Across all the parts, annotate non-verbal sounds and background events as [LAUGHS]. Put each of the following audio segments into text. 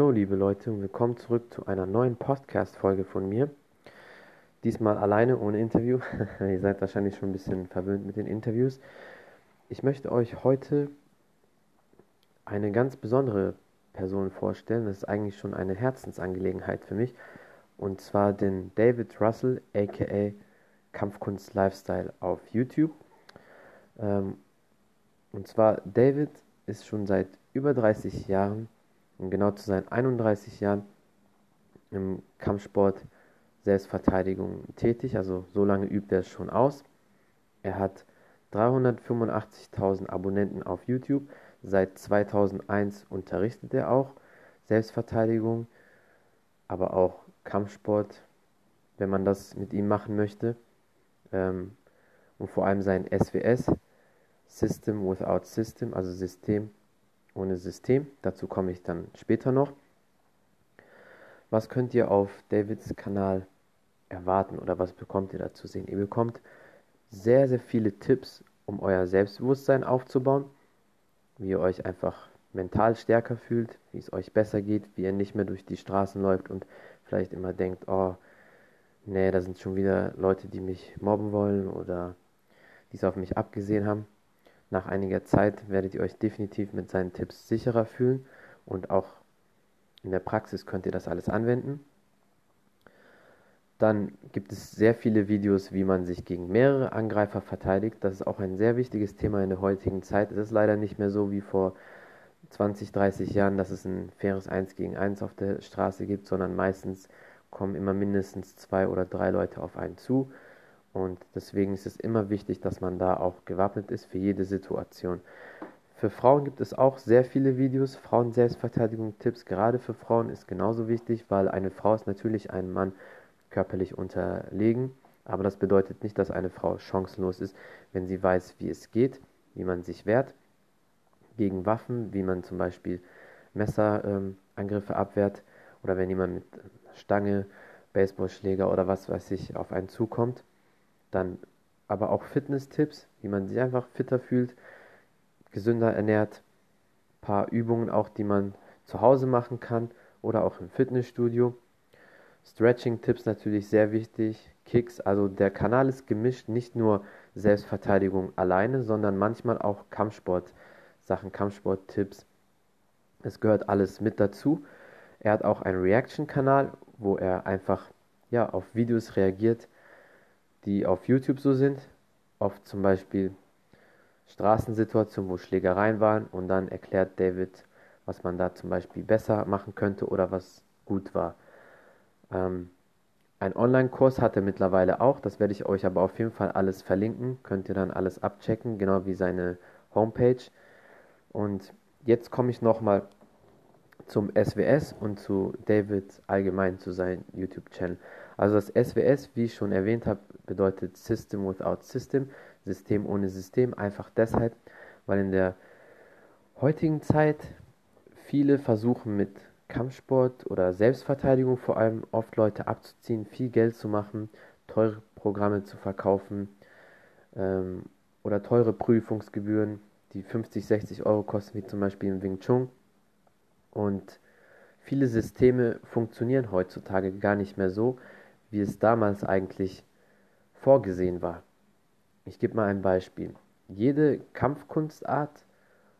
Hallo liebe Leute und willkommen zurück zu einer neuen Podcast-Folge von mir. Diesmal alleine, ohne Interview. [LAUGHS] Ihr seid wahrscheinlich schon ein bisschen verwöhnt mit den Interviews. Ich möchte euch heute eine ganz besondere Person vorstellen. Das ist eigentlich schon eine Herzensangelegenheit für mich. Und zwar den David Russell, aka Kampfkunst Lifestyle auf YouTube. Ähm, und zwar David ist schon seit über 30 Jahren um genau zu sein, 31 Jahren im Kampfsport Selbstverteidigung tätig, also so lange übt er es schon aus. Er hat 385.000 Abonnenten auf YouTube. Seit 2001 unterrichtet er auch Selbstverteidigung, aber auch Kampfsport, wenn man das mit ihm machen möchte. Ähm, und vor allem sein SWS, System Without System, also System ohne System. Dazu komme ich dann später noch. Was könnt ihr auf Davids Kanal erwarten oder was bekommt ihr da zu sehen? Ihr bekommt sehr, sehr viele Tipps, um euer Selbstbewusstsein aufzubauen, wie ihr euch einfach mental stärker fühlt, wie es euch besser geht, wie ihr nicht mehr durch die Straßen läuft und vielleicht immer denkt, oh, nee, da sind schon wieder Leute, die mich mobben wollen oder die es auf mich abgesehen haben. Nach einiger Zeit werdet ihr euch definitiv mit seinen Tipps sicherer fühlen und auch in der Praxis könnt ihr das alles anwenden. Dann gibt es sehr viele Videos, wie man sich gegen mehrere Angreifer verteidigt. Das ist auch ein sehr wichtiges Thema in der heutigen Zeit. Es ist leider nicht mehr so wie vor 20, 30 Jahren, dass es ein faires 1 gegen 1 auf der Straße gibt, sondern meistens kommen immer mindestens zwei oder drei Leute auf einen zu. Und deswegen ist es immer wichtig, dass man da auch gewappnet ist für jede Situation. Für Frauen gibt es auch sehr viele Videos, Frauen-Selbstverteidigung-Tipps. Gerade für Frauen ist genauso wichtig, weil eine Frau ist natürlich einem Mann körperlich unterlegen. Aber das bedeutet nicht, dass eine Frau chancenlos ist, wenn sie weiß, wie es geht, wie man sich wehrt gegen Waffen, wie man zum Beispiel Messerangriffe ähm, abwehrt oder wenn jemand mit Stange, Baseballschläger oder was weiß ich auf einen zukommt. Dann aber auch Fitness-Tipps, wie man sich einfach fitter fühlt, gesünder ernährt. Ein paar Übungen auch, die man zu Hause machen kann oder auch im Fitnessstudio. Stretching-Tipps natürlich sehr wichtig. Kicks, also der Kanal ist gemischt, nicht nur Selbstverteidigung alleine, sondern manchmal auch Kampfsport, Sachen, Kampfsport-Tipps. Es gehört alles mit dazu. Er hat auch einen Reaction-Kanal, wo er einfach ja, auf Videos reagiert, die auf YouTube so sind. Oft zum Beispiel Straßensituationen, wo Schlägereien waren und dann erklärt David, was man da zum Beispiel besser machen könnte oder was gut war. Ähm, ein Online-Kurs hat er mittlerweile auch, das werde ich euch aber auf jeden Fall alles verlinken, könnt ihr dann alles abchecken, genau wie seine Homepage. Und jetzt komme ich nochmal zum SWS und zu David allgemein zu seinem YouTube-Channel. Also das SWS, wie ich schon erwähnt habe, bedeutet System without System, System ohne System, einfach deshalb, weil in der heutigen Zeit viele versuchen mit Kampfsport oder Selbstverteidigung vor allem oft Leute abzuziehen, viel Geld zu machen, teure Programme zu verkaufen ähm, oder teure Prüfungsgebühren, die 50, 60 Euro kosten, wie zum Beispiel im Wing Chun. Und viele Systeme funktionieren heutzutage gar nicht mehr so, wie es damals eigentlich vorgesehen war. Ich gebe mal ein Beispiel. Jede Kampfkunstart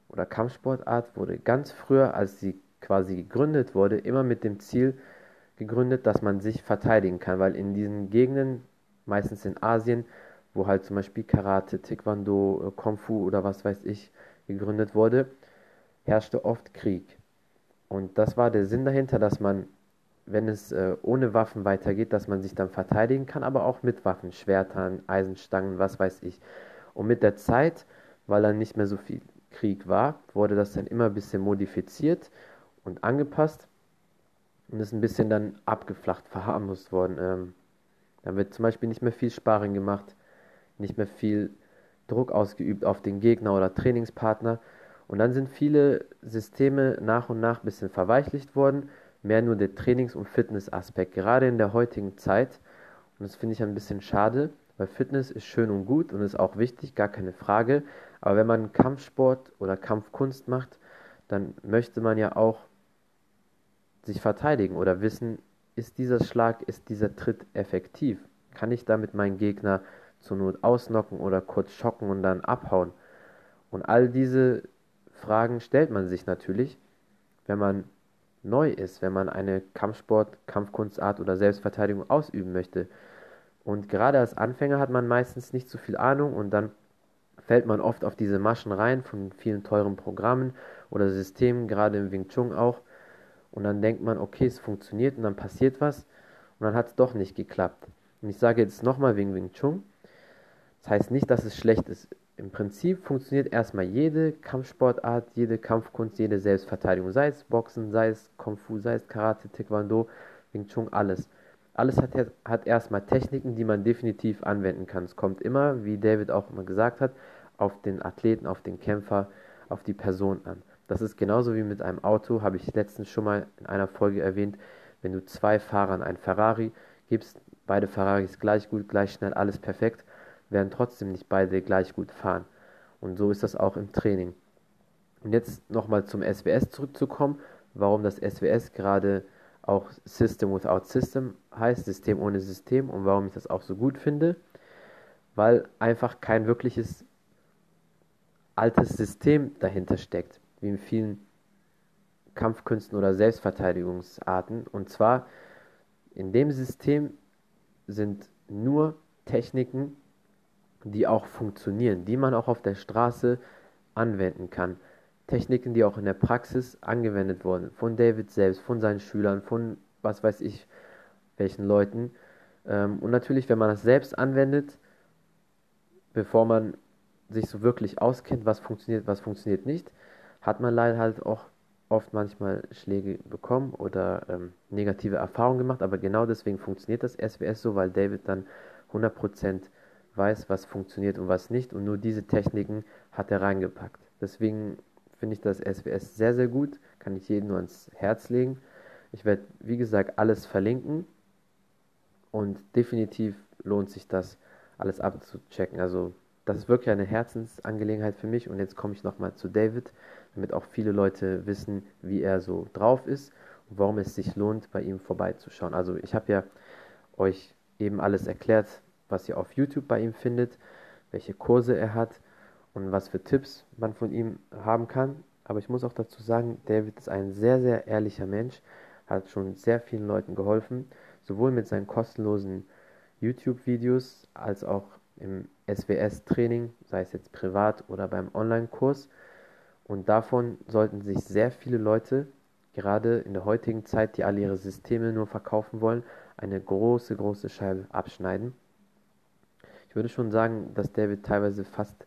oder Kampfsportart wurde ganz früher, als sie quasi gegründet wurde, immer mit dem Ziel gegründet, dass man sich verteidigen kann, weil in diesen Gegenden, meistens in Asien, wo halt zum Beispiel Karate, Taekwondo, äh, Kung Fu oder was weiß ich gegründet wurde, herrschte oft Krieg. Und das war der Sinn dahinter, dass man, wenn es äh, ohne Waffen weitergeht, dass man sich dann verteidigen kann, aber auch mit Waffen, Schwertern, Eisenstangen, was weiß ich. Und mit der Zeit, weil dann nicht mehr so viel Krieg war, wurde das dann immer ein bisschen modifiziert und angepasst und ist ein bisschen dann abgeflacht, verharmlost worden. Ähm, da wird zum Beispiel nicht mehr viel Sparring gemacht, nicht mehr viel Druck ausgeübt auf den Gegner oder Trainingspartner, und dann sind viele Systeme nach und nach ein bisschen verweichlicht worden, mehr nur der Trainings- und Fitnessaspekt, gerade in der heutigen Zeit. Und das finde ich ein bisschen schade, weil Fitness ist schön und gut und ist auch wichtig, gar keine Frage. Aber wenn man Kampfsport oder Kampfkunst macht, dann möchte man ja auch sich verteidigen oder wissen, ist dieser Schlag, ist dieser Tritt effektiv? Kann ich damit meinen Gegner zur Not ausnocken oder kurz schocken und dann abhauen? Und all diese Fragen stellt man sich natürlich, wenn man neu ist, wenn man eine Kampfsport, Kampfkunstart oder Selbstverteidigung ausüben möchte. Und gerade als Anfänger hat man meistens nicht so viel Ahnung und dann fällt man oft auf diese Maschen rein von vielen teuren Programmen oder Systemen, gerade im Wing Chun auch. Und dann denkt man, okay, es funktioniert und dann passiert was und dann hat es doch nicht geklappt. Und ich sage jetzt nochmal wegen Wing Chun. Das heißt nicht, dass es schlecht ist. Im Prinzip funktioniert erstmal jede Kampfsportart, jede Kampfkunst, jede Selbstverteidigung. Sei es Boxen, sei es Kung Fu, sei es Karate, Taekwondo, Wing Chun, alles. Alles hat, hat erstmal Techniken, die man definitiv anwenden kann. Es kommt immer, wie David auch immer gesagt hat, auf den Athleten, auf den Kämpfer, auf die Person an. Das ist genauso wie mit einem Auto, habe ich letztens schon mal in einer Folge erwähnt. Wenn du zwei Fahrern ein Ferrari gibst, beide Ferraris gleich gut, gleich schnell, alles perfekt, werden trotzdem nicht beide gleich gut fahren. Und so ist das auch im Training. Und jetzt nochmal zum SWS zurückzukommen, warum das SWS gerade auch System Without System heißt, System ohne System und warum ich das auch so gut finde, weil einfach kein wirkliches altes System dahinter steckt, wie in vielen Kampfkünsten oder Selbstverteidigungsarten. Und zwar in dem System sind nur Techniken, die auch funktionieren, die man auch auf der Straße anwenden kann. Techniken, die auch in der Praxis angewendet wurden, von David selbst, von seinen Schülern, von was weiß ich, welchen Leuten. Ähm, und natürlich, wenn man das selbst anwendet, bevor man sich so wirklich auskennt, was funktioniert, was funktioniert nicht, hat man leider halt auch oft manchmal Schläge bekommen oder ähm, negative Erfahrungen gemacht, aber genau deswegen funktioniert das SWS so, weil David dann 100% weiß, was funktioniert und was nicht und nur diese Techniken hat er reingepackt. Deswegen finde ich das SWS sehr, sehr gut, kann ich jedem nur ans Herz legen. Ich werde, wie gesagt, alles verlinken und definitiv lohnt sich das, alles abzuchecken. Also das ist wirklich eine Herzensangelegenheit für mich und jetzt komme ich nochmal zu David, damit auch viele Leute wissen, wie er so drauf ist und warum es sich lohnt, bei ihm vorbeizuschauen. Also ich habe ja euch eben alles erklärt, was ihr auf YouTube bei ihm findet, welche Kurse er hat und was für Tipps man von ihm haben kann. Aber ich muss auch dazu sagen, David ist ein sehr, sehr ehrlicher Mensch, hat schon sehr vielen Leuten geholfen, sowohl mit seinen kostenlosen YouTube-Videos als auch im SWS-Training, sei es jetzt privat oder beim Online-Kurs. Und davon sollten sich sehr viele Leute, gerade in der heutigen Zeit, die alle ihre Systeme nur verkaufen wollen, eine große, große Scheibe abschneiden. Ich würde schon sagen, dass David teilweise fast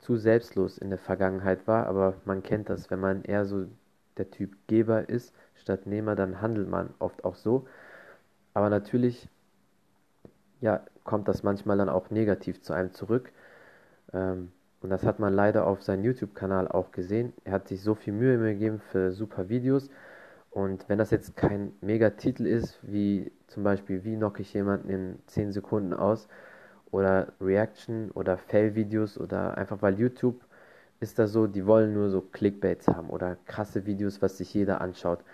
zu selbstlos in der Vergangenheit war, aber man kennt das, wenn man eher so der Typ Geber ist statt Nehmer, dann handelt man oft auch so. Aber natürlich, ja, kommt das manchmal dann auch negativ zu einem zurück. Ähm, und das hat man leider auf seinem YouTube-Kanal auch gesehen. Er hat sich so viel Mühe gegeben für super Videos. Und wenn das jetzt kein Mega-Titel ist, wie zum Beispiel, wie knocke ich jemanden in 10 Sekunden aus, oder Reaction oder Fail-Videos oder einfach weil YouTube ist da so, die wollen nur so Clickbaits haben oder krasse Videos, was sich jeder anschaut.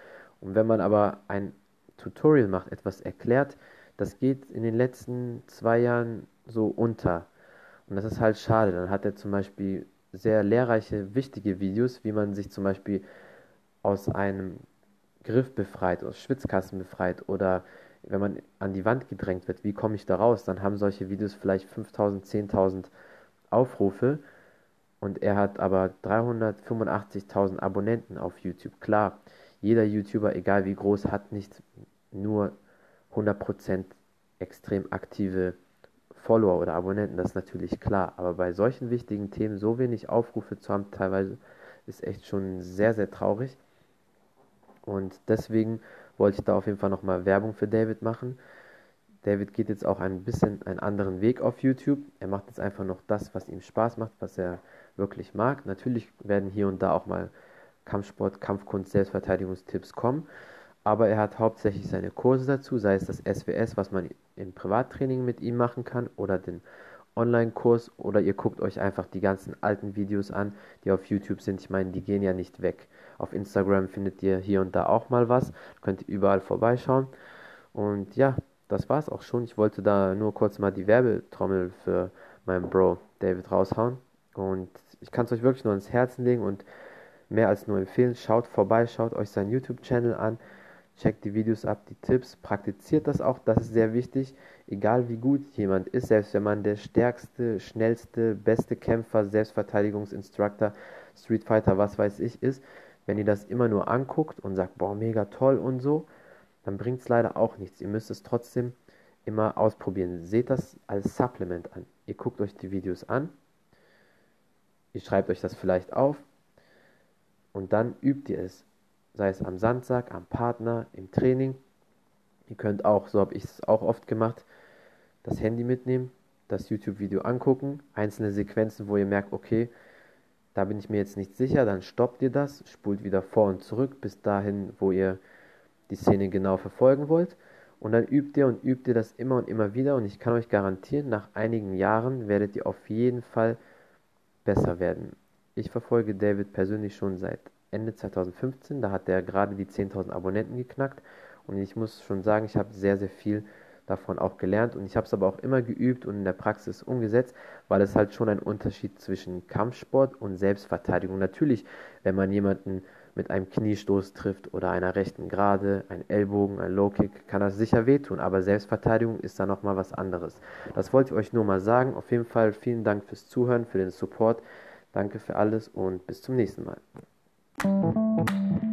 Und wenn man aber ein Tutorial macht, etwas erklärt, das geht in den letzten zwei Jahren so unter. Und das ist halt schade. Dann hat er zum Beispiel sehr lehrreiche, wichtige Videos, wie man sich zum Beispiel aus einem Griff befreit, aus Schwitzkasten befreit oder wenn man an die Wand gedrängt wird, wie komme ich da raus? Dann haben solche Videos vielleicht 5000, 10.000 Aufrufe und er hat aber 385.000 Abonnenten auf YouTube. Klar, jeder YouTuber, egal wie groß, hat nicht nur 100% extrem aktive Follower oder Abonnenten, das ist natürlich klar. Aber bei solchen wichtigen Themen so wenig Aufrufe zu haben, teilweise ist echt schon sehr, sehr traurig. Und deswegen wollte ich da auf jeden Fall nochmal Werbung für David machen. David geht jetzt auch ein bisschen einen anderen Weg auf YouTube. Er macht jetzt einfach noch das, was ihm Spaß macht, was er wirklich mag. Natürlich werden hier und da auch mal Kampfsport, Kampfkunst, Selbstverteidigungstipps kommen. Aber er hat hauptsächlich seine Kurse dazu, sei es das SWS, was man im Privattraining mit ihm machen kann, oder den Online-Kurs oder ihr guckt euch einfach die ganzen alten Videos an, die auf YouTube sind. Ich meine, die gehen ja nicht weg. Auf Instagram findet ihr hier und da auch mal was. Könnt ihr überall vorbeischauen. Und ja, das war's auch schon. Ich wollte da nur kurz mal die Werbetrommel für meinen Bro David raushauen. Und ich kann es euch wirklich nur ins Herzen legen und mehr als nur empfehlen. Schaut vorbei, schaut euch seinen YouTube-Channel an, checkt die Videos ab, die Tipps, praktiziert das auch, das ist sehr wichtig. Egal wie gut jemand ist, selbst wenn man der stärkste, schnellste, beste Kämpfer, Selbstverteidigungsinstructor, Street Fighter, was weiß ich, ist, wenn ihr das immer nur anguckt und sagt, boah, mega toll und so, dann bringt es leider auch nichts. Ihr müsst es trotzdem immer ausprobieren. Seht das als Supplement an. Ihr guckt euch die Videos an, ihr schreibt euch das vielleicht auf und dann übt ihr es. Sei es am Sandsack, am Partner, im Training. Ihr könnt auch, so habe ich es auch oft gemacht, das Handy mitnehmen, das YouTube-Video angucken, einzelne Sequenzen, wo ihr merkt, okay, da bin ich mir jetzt nicht sicher, dann stoppt ihr das, spult wieder vor und zurück bis dahin, wo ihr die Szene genau verfolgen wollt. Und dann übt ihr und übt ihr das immer und immer wieder. Und ich kann euch garantieren, nach einigen Jahren werdet ihr auf jeden Fall besser werden. Ich verfolge David persönlich schon seit Ende 2015. Da hat er gerade die 10.000 Abonnenten geknackt. Und ich muss schon sagen, ich habe sehr, sehr viel davon auch gelernt. Und ich habe es aber auch immer geübt und in der Praxis umgesetzt, weil es halt schon ein Unterschied zwischen Kampfsport und Selbstverteidigung. Natürlich, wenn man jemanden mit einem Kniestoß trifft oder einer rechten Gerade, ein Ellbogen, ein Low Kick, kann das sicher wehtun, aber Selbstverteidigung ist da nochmal was anderes. Das wollte ich euch nur mal sagen. Auf jeden Fall vielen Dank fürs Zuhören, für den Support. Danke für alles und bis zum nächsten Mal. Thank you.